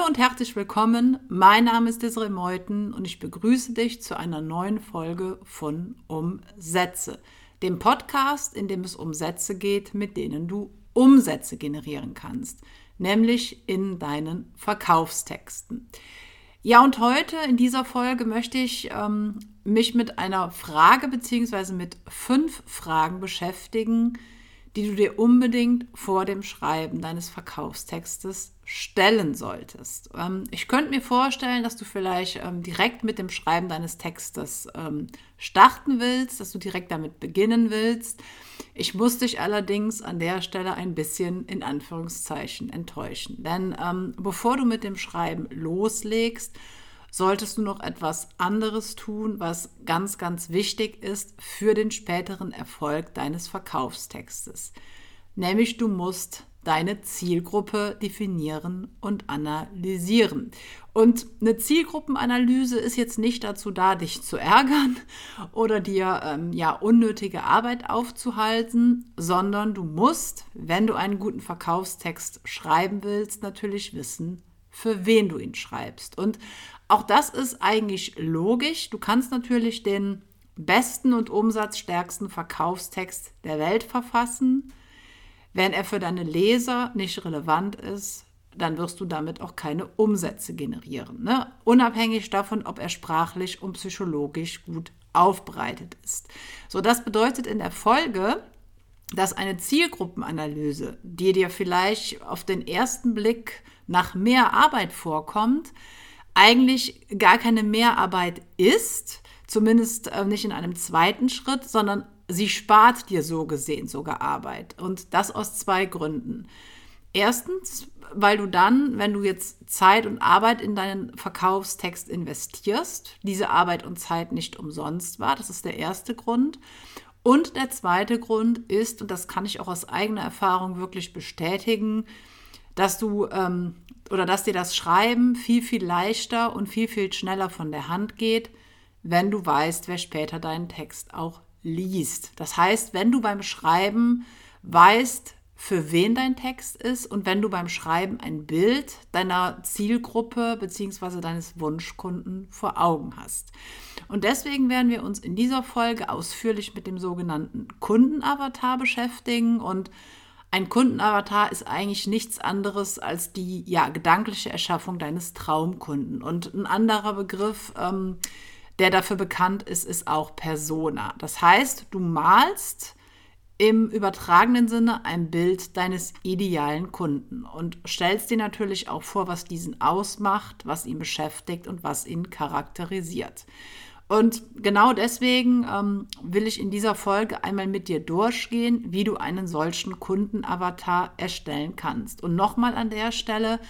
Hallo und herzlich willkommen. Mein Name ist Desiree Meuthen und ich begrüße dich zu einer neuen Folge von Umsätze, dem Podcast, in dem es um Sätze geht, mit denen du Umsätze generieren kannst, nämlich in deinen Verkaufstexten. Ja, und heute in dieser Folge möchte ich ähm, mich mit einer Frage bzw. mit fünf Fragen beschäftigen, die du dir unbedingt vor dem Schreiben deines Verkaufstextes stellen solltest. Ähm, ich könnte mir vorstellen, dass du vielleicht ähm, direkt mit dem Schreiben deines Textes ähm, starten willst, dass du direkt damit beginnen willst. Ich muss dich allerdings an der Stelle ein bisschen in Anführungszeichen enttäuschen. Denn ähm, bevor du mit dem Schreiben loslegst, solltest du noch etwas anderes tun, was ganz, ganz wichtig ist für den späteren Erfolg deines Verkaufstextes. Nämlich du musst deine Zielgruppe definieren und analysieren. Und eine Zielgruppenanalyse ist jetzt nicht dazu da, dich zu ärgern oder dir ähm, ja unnötige Arbeit aufzuhalten, sondern du musst, wenn du einen guten Verkaufstext schreiben willst, natürlich wissen, für wen du ihn schreibst. Und auch das ist eigentlich logisch. Du kannst natürlich den besten und umsatzstärksten Verkaufstext der Welt verfassen. Wenn er für deine Leser nicht relevant ist, dann wirst du damit auch keine Umsätze generieren. Ne? Unabhängig davon, ob er sprachlich und psychologisch gut aufbereitet ist. So, das bedeutet in der Folge, dass eine Zielgruppenanalyse, die dir vielleicht auf den ersten Blick nach mehr Arbeit vorkommt, eigentlich gar keine Mehrarbeit ist, zumindest äh, nicht in einem zweiten Schritt, sondern sie spart dir so gesehen sogar Arbeit. Und das aus zwei Gründen. Erstens, weil du dann, wenn du jetzt Zeit und Arbeit in deinen Verkaufstext investierst, diese Arbeit und Zeit nicht umsonst war. Das ist der erste Grund. Und der zweite Grund ist, und das kann ich auch aus eigener Erfahrung wirklich bestätigen, dass du ähm, oder dass dir das Schreiben viel, viel leichter und viel, viel schneller von der Hand geht, wenn du weißt, wer später deinen Text auch liest. Das heißt, wenn du beim Schreiben weißt, für wen dein Text ist und wenn du beim Schreiben ein Bild deiner Zielgruppe bzw. deines Wunschkunden vor Augen hast. Und deswegen werden wir uns in dieser Folge ausführlich mit dem sogenannten Kundenavatar beschäftigen und ein Kundenavatar ist eigentlich nichts anderes als die ja, gedankliche Erschaffung deines Traumkunden. Und ein anderer Begriff, ähm, der dafür bekannt ist, ist auch Persona. Das heißt, du malst im übertragenen Sinne ein Bild deines idealen Kunden und stellst dir natürlich auch vor, was diesen ausmacht, was ihn beschäftigt und was ihn charakterisiert. Und genau deswegen ähm, will ich in dieser Folge einmal mit dir durchgehen, wie du einen solchen Kundenavatar erstellen kannst. Und nochmal an der Stelle,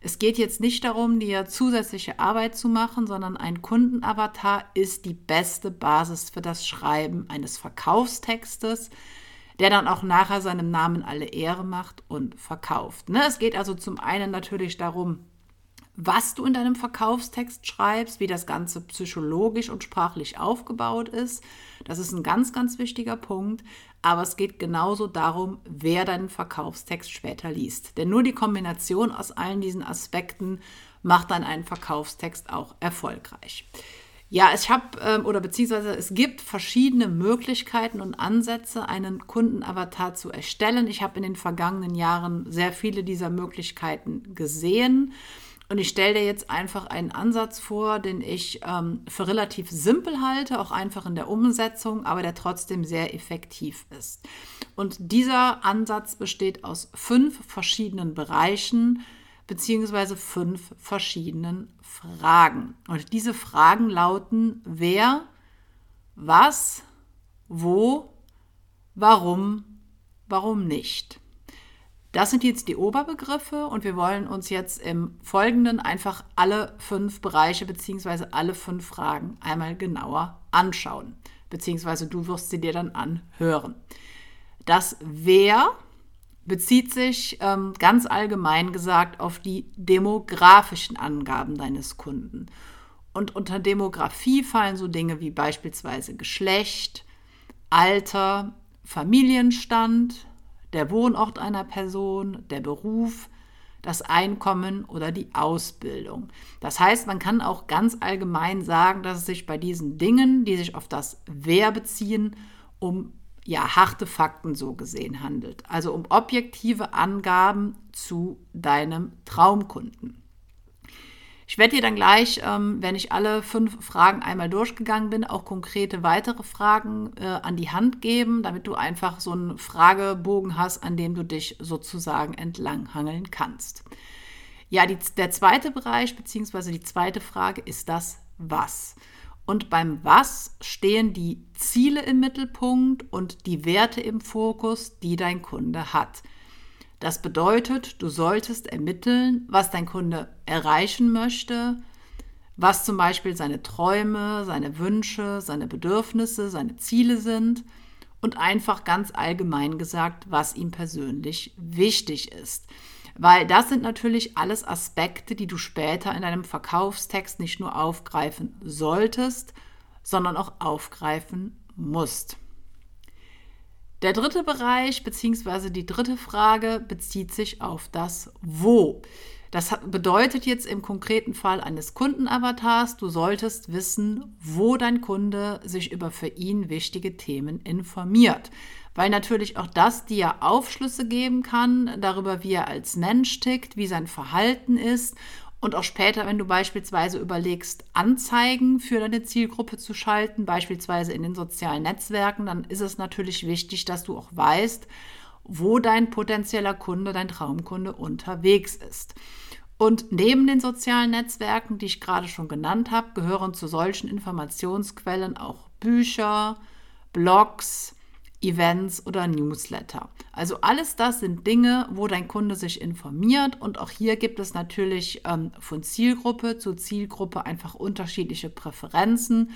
es geht jetzt nicht darum, dir zusätzliche Arbeit zu machen, sondern ein Kundenavatar ist die beste Basis für das Schreiben eines Verkaufstextes, der dann auch nachher seinem Namen alle Ehre macht und verkauft. Ne? Es geht also zum einen natürlich darum, was du in deinem Verkaufstext schreibst, wie das Ganze psychologisch und sprachlich aufgebaut ist. Das ist ein ganz, ganz wichtiger Punkt. Aber es geht genauso darum, wer deinen Verkaufstext später liest. Denn nur die Kombination aus allen diesen Aspekten macht dann einen Verkaufstext auch erfolgreich. Ja, ich habe ähm, oder beziehungsweise es gibt verschiedene Möglichkeiten und Ansätze, einen Kundenavatar zu erstellen. Ich habe in den vergangenen Jahren sehr viele dieser Möglichkeiten gesehen. Und ich stelle dir jetzt einfach einen Ansatz vor, den ich ähm, für relativ simpel halte, auch einfach in der Umsetzung, aber der trotzdem sehr effektiv ist. Und dieser Ansatz besteht aus fünf verschiedenen Bereichen beziehungsweise fünf verschiedenen Fragen. Und diese Fragen lauten, wer, was, wo, warum, warum nicht. Das sind jetzt die Oberbegriffe und wir wollen uns jetzt im Folgenden einfach alle fünf Bereiche bzw. alle fünf Fragen einmal genauer anschauen. Beziehungsweise du wirst sie dir dann anhören. Das Wer bezieht sich ähm, ganz allgemein gesagt auf die demografischen Angaben deines Kunden. Und unter Demografie fallen so Dinge wie beispielsweise Geschlecht, Alter, Familienstand, der Wohnort einer Person, der Beruf, das Einkommen oder die Ausbildung. Das heißt, man kann auch ganz allgemein sagen, dass es sich bei diesen Dingen, die sich auf das Wer beziehen, um ja, harte Fakten so gesehen handelt. Also um objektive Angaben zu deinem Traumkunden. Ich werde dir dann gleich, ähm, wenn ich alle fünf Fragen einmal durchgegangen bin, auch konkrete weitere Fragen äh, an die Hand geben, damit du einfach so einen Fragebogen hast, an dem du dich sozusagen entlanghangeln kannst. Ja, die, der zweite Bereich bzw. die zweite Frage ist das Was. Und beim Was stehen die Ziele im Mittelpunkt und die Werte im Fokus, die dein Kunde hat. Das bedeutet, du solltest ermitteln, was dein Kunde erreichen möchte, was zum Beispiel seine Träume, seine Wünsche, seine Bedürfnisse, seine Ziele sind und einfach ganz allgemein gesagt, was ihm persönlich wichtig ist. Weil das sind natürlich alles Aspekte, die du später in deinem Verkaufstext nicht nur aufgreifen solltest, sondern auch aufgreifen musst. Der dritte Bereich bzw. die dritte Frage bezieht sich auf das Wo. Das bedeutet jetzt im konkreten Fall eines Kundenavatars, du solltest wissen, wo dein Kunde sich über für ihn wichtige Themen informiert. Weil natürlich auch das dir Aufschlüsse geben kann darüber, wie er als Mensch tickt, wie sein Verhalten ist und auch später, wenn du beispielsweise überlegst, Anzeigen für deine Zielgruppe zu schalten, beispielsweise in den sozialen Netzwerken, dann ist es natürlich wichtig, dass du auch weißt, wo dein potenzieller Kunde, dein Traumkunde unterwegs ist. Und neben den sozialen Netzwerken, die ich gerade schon genannt habe, gehören zu solchen Informationsquellen auch Bücher, Blogs, Events oder Newsletter. Also alles das sind Dinge, wo dein Kunde sich informiert und auch hier gibt es natürlich ähm, von Zielgruppe zu Zielgruppe einfach unterschiedliche Präferenzen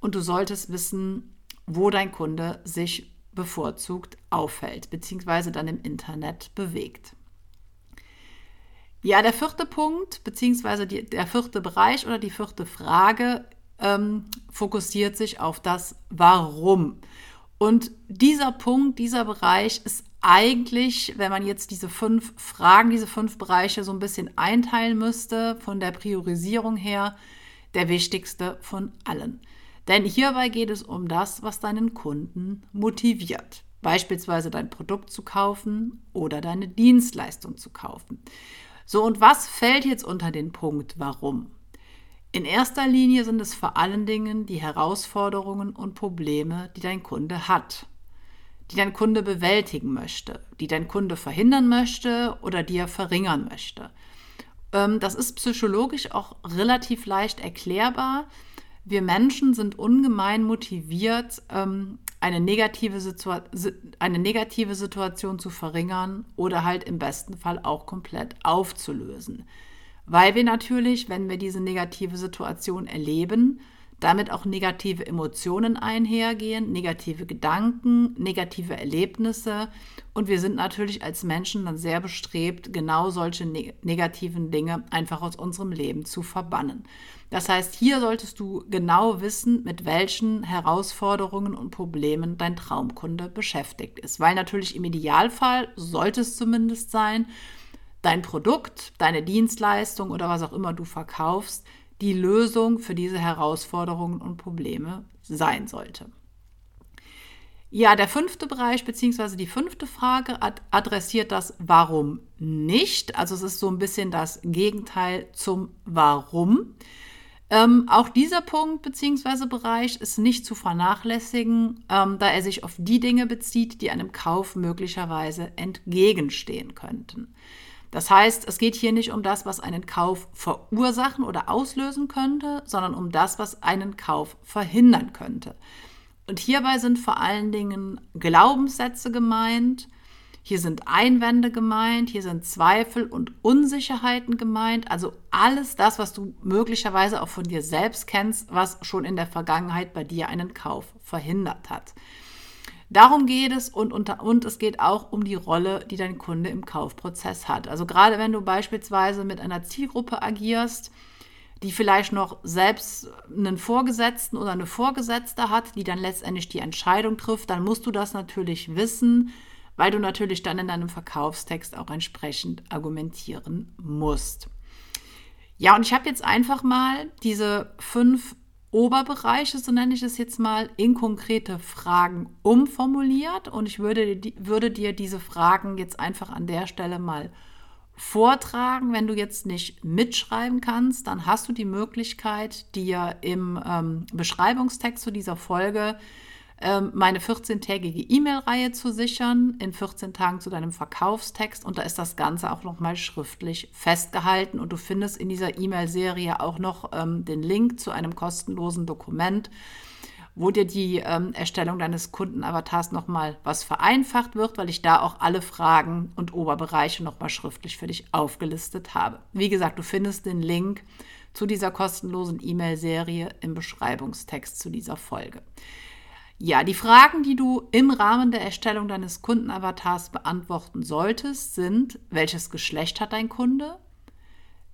und du solltest wissen, wo dein Kunde sich bevorzugt aufhält bzw. dann im Internet bewegt. Ja, der vierte Punkt bzw. der vierte Bereich oder die vierte Frage ähm, fokussiert sich auf das Warum. Und dieser Punkt, dieser Bereich ist eigentlich, wenn man jetzt diese fünf Fragen, diese fünf Bereiche so ein bisschen einteilen müsste, von der Priorisierung her, der wichtigste von allen. Denn hierbei geht es um das, was deinen Kunden motiviert. Beispielsweise dein Produkt zu kaufen oder deine Dienstleistung zu kaufen. So, und was fällt jetzt unter den Punkt Warum? In erster Linie sind es vor allen Dingen die Herausforderungen und Probleme, die dein Kunde hat, die dein Kunde bewältigen möchte, die dein Kunde verhindern möchte oder die er verringern möchte. Ähm, das ist psychologisch auch relativ leicht erklärbar. Wir Menschen sind ungemein motiviert, ähm, eine negative, eine negative Situation zu verringern oder halt im besten Fall auch komplett aufzulösen weil wir natürlich, wenn wir diese negative Situation erleben, damit auch negative Emotionen einhergehen, negative Gedanken, negative Erlebnisse. Und wir sind natürlich als Menschen dann sehr bestrebt, genau solche negativen Dinge einfach aus unserem Leben zu verbannen. Das heißt, hier solltest du genau wissen, mit welchen Herausforderungen und Problemen dein Traumkunde beschäftigt ist. Weil natürlich im Idealfall sollte es zumindest sein, dein Produkt, deine Dienstleistung oder was auch immer du verkaufst, die Lösung für diese Herausforderungen und Probleme sein sollte. Ja, der fünfte Bereich bzw. die fünfte Frage adressiert das Warum nicht. Also es ist so ein bisschen das Gegenteil zum Warum. Ähm, auch dieser Punkt bzw. Bereich ist nicht zu vernachlässigen, ähm, da er sich auf die Dinge bezieht, die einem Kauf möglicherweise entgegenstehen könnten. Das heißt, es geht hier nicht um das, was einen Kauf verursachen oder auslösen könnte, sondern um das, was einen Kauf verhindern könnte. Und hierbei sind vor allen Dingen Glaubenssätze gemeint, hier sind Einwände gemeint, hier sind Zweifel und Unsicherheiten gemeint, also alles das, was du möglicherweise auch von dir selbst kennst, was schon in der Vergangenheit bei dir einen Kauf verhindert hat. Darum geht es und, und, und es geht auch um die Rolle, die dein Kunde im Kaufprozess hat. Also gerade wenn du beispielsweise mit einer Zielgruppe agierst, die vielleicht noch selbst einen Vorgesetzten oder eine Vorgesetzte hat, die dann letztendlich die Entscheidung trifft, dann musst du das natürlich wissen, weil du natürlich dann in deinem Verkaufstext auch entsprechend argumentieren musst. Ja, und ich habe jetzt einfach mal diese fünf Oberbereiche, so nenne ich es jetzt mal, in konkrete Fragen umformuliert und ich würde, würde dir diese Fragen jetzt einfach an der Stelle mal vortragen. Wenn du jetzt nicht mitschreiben kannst, dann hast du die Möglichkeit, dir im ähm, Beschreibungstext zu dieser Folge meine 14-tägige E-Mail-Reihe zu sichern, in 14 Tagen zu deinem Verkaufstext. Und da ist das Ganze auch nochmal schriftlich festgehalten. Und du findest in dieser E-Mail-Serie auch noch ähm, den Link zu einem kostenlosen Dokument, wo dir die ähm, Erstellung deines Kundenavatars nochmal was vereinfacht wird, weil ich da auch alle Fragen und Oberbereiche nochmal schriftlich für dich aufgelistet habe. Wie gesagt, du findest den Link zu dieser kostenlosen E-Mail-Serie im Beschreibungstext zu dieser Folge. Ja, die Fragen, die du im Rahmen der Erstellung deines Kundenavatars beantworten solltest, sind, welches Geschlecht hat dein Kunde?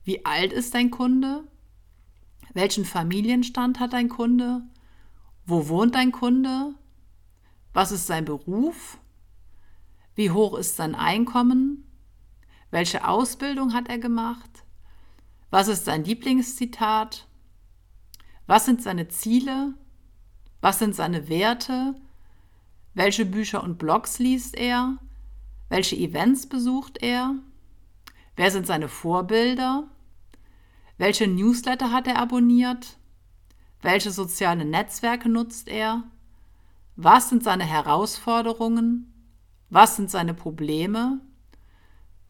Wie alt ist dein Kunde? Welchen Familienstand hat dein Kunde? Wo wohnt dein Kunde? Was ist sein Beruf? Wie hoch ist sein Einkommen? Welche Ausbildung hat er gemacht? Was ist sein Lieblingszitat? Was sind seine Ziele? Was sind seine Werte? Welche Bücher und Blogs liest er? Welche Events besucht er? Wer sind seine Vorbilder? Welche Newsletter hat er abonniert? Welche soziale Netzwerke nutzt er? Was sind seine Herausforderungen? Was sind seine Probleme?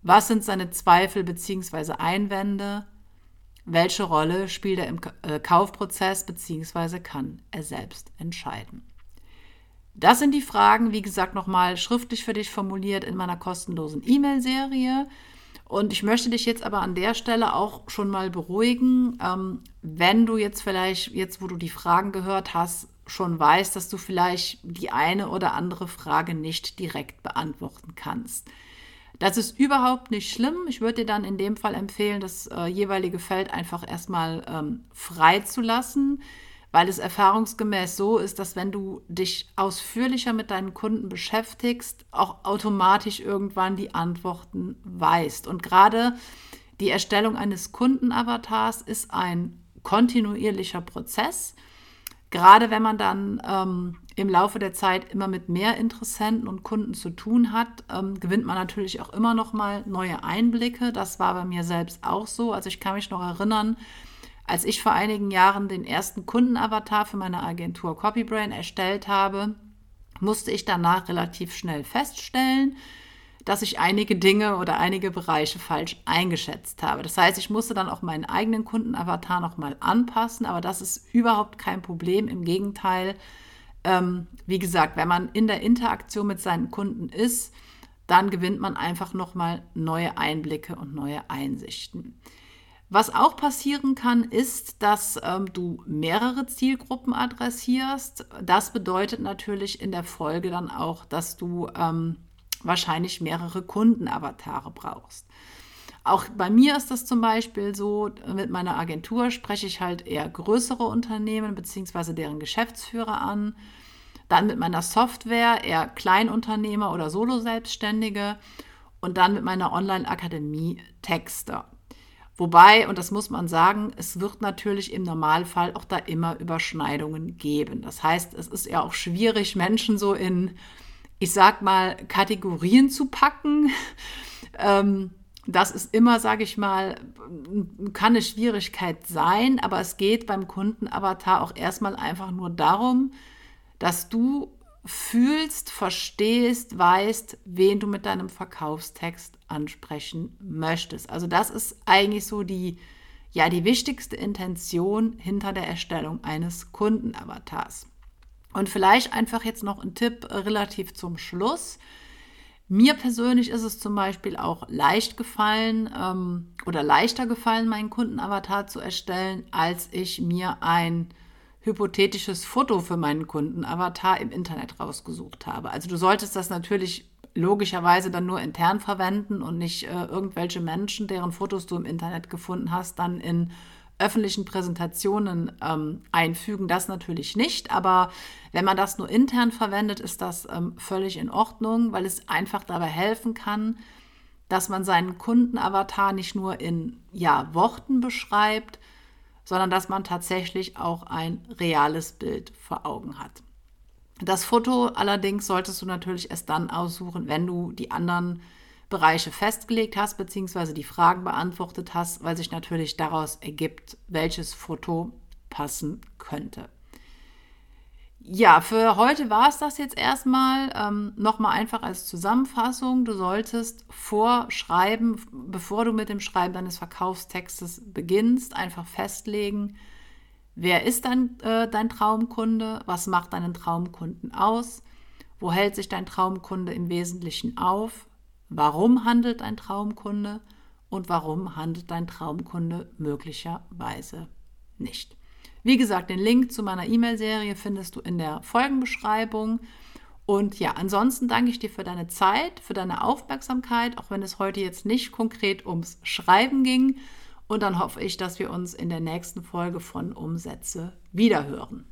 Was sind seine Zweifel bzw. Einwände? Welche Rolle spielt er im äh, Kaufprozess bzw. kann er selbst entscheiden. Das sind die Fragen, wie gesagt, nochmal schriftlich für dich formuliert in meiner kostenlosen E-Mail-Serie. Und ich möchte dich jetzt aber an der Stelle auch schon mal beruhigen, ähm, wenn du jetzt vielleicht, jetzt wo du die Fragen gehört hast, schon weißt, dass du vielleicht die eine oder andere Frage nicht direkt beantworten kannst. Das ist überhaupt nicht schlimm. Ich würde dir dann in dem Fall empfehlen, das äh, jeweilige Feld einfach erstmal ähm, frei zu lassen, weil es erfahrungsgemäß so ist, dass wenn du dich ausführlicher mit deinen Kunden beschäftigst, auch automatisch irgendwann die Antworten weißt. Und gerade die Erstellung eines Kundenavatars ist ein kontinuierlicher Prozess. Gerade wenn man dann ähm, im Laufe der Zeit immer mit mehr Interessenten und Kunden zu tun hat, ähm, gewinnt man natürlich auch immer noch mal neue Einblicke. Das war bei mir selbst auch so. Also ich kann mich noch erinnern, als ich vor einigen Jahren den ersten Kundenavatar für meine Agentur Copybrain erstellt habe, musste ich danach relativ schnell feststellen, dass ich einige Dinge oder einige Bereiche falsch eingeschätzt habe. Das heißt, ich musste dann auch meinen eigenen Kundenavatar nochmal anpassen, aber das ist überhaupt kein Problem. Im Gegenteil, ähm, wie gesagt, wenn man in der Interaktion mit seinen Kunden ist, dann gewinnt man einfach nochmal neue Einblicke und neue Einsichten. Was auch passieren kann, ist, dass ähm, du mehrere Zielgruppen adressierst. Das bedeutet natürlich in der Folge dann auch, dass du ähm, wahrscheinlich mehrere Kundenavatare brauchst. Auch bei mir ist das zum Beispiel so, mit meiner Agentur spreche ich halt eher größere Unternehmen bzw. deren Geschäftsführer an. Dann mit meiner Software eher Kleinunternehmer oder Solo-Selbstständige. Und dann mit meiner Online-Akademie Texter. Wobei, und das muss man sagen, es wird natürlich im Normalfall auch da immer Überschneidungen geben. Das heißt, es ist ja auch schwierig, Menschen so in ich sag mal, Kategorien zu packen. ähm, das ist immer, sage ich mal, kann eine Schwierigkeit sein, aber es geht beim Kundenavatar auch erstmal einfach nur darum, dass du fühlst, verstehst, weißt, wen du mit deinem Verkaufstext ansprechen möchtest. Also das ist eigentlich so die, ja, die wichtigste Intention hinter der Erstellung eines Kundenavatars. Und vielleicht einfach jetzt noch ein Tipp äh, relativ zum Schluss. Mir persönlich ist es zum Beispiel auch leicht gefallen ähm, oder leichter gefallen, meinen Kundenavatar zu erstellen, als ich mir ein hypothetisches Foto für meinen Kundenavatar im Internet rausgesucht habe. Also du solltest das natürlich logischerweise dann nur intern verwenden und nicht äh, irgendwelche Menschen, deren Fotos du im Internet gefunden hast, dann in öffentlichen Präsentationen ähm, einfügen, das natürlich nicht. Aber wenn man das nur intern verwendet, ist das ähm, völlig in Ordnung, weil es einfach dabei helfen kann, dass man seinen Kundenavatar nicht nur in ja, Worten beschreibt, sondern dass man tatsächlich auch ein reales Bild vor Augen hat. Das Foto allerdings solltest du natürlich erst dann aussuchen, wenn du die anderen Bereiche festgelegt hast, beziehungsweise die Fragen beantwortet hast, weil sich natürlich daraus ergibt, welches Foto passen könnte. Ja, für heute war es das jetzt erstmal. Ähm, Nochmal einfach als Zusammenfassung. Du solltest vorschreiben, bevor du mit dem Schreiben deines Verkaufstextes beginnst, einfach festlegen, wer ist dein, äh, dein Traumkunde, was macht deinen Traumkunden aus, wo hält sich dein Traumkunde im Wesentlichen auf, warum handelt dein Traumkunde und warum handelt dein Traumkunde möglicherweise nicht. Wie gesagt, den Link zu meiner E-Mail-Serie findest du in der Folgenbeschreibung. Und ja, ansonsten danke ich dir für deine Zeit, für deine Aufmerksamkeit, auch wenn es heute jetzt nicht konkret ums Schreiben ging. Und dann hoffe ich, dass wir uns in der nächsten Folge von Umsätze wiederhören.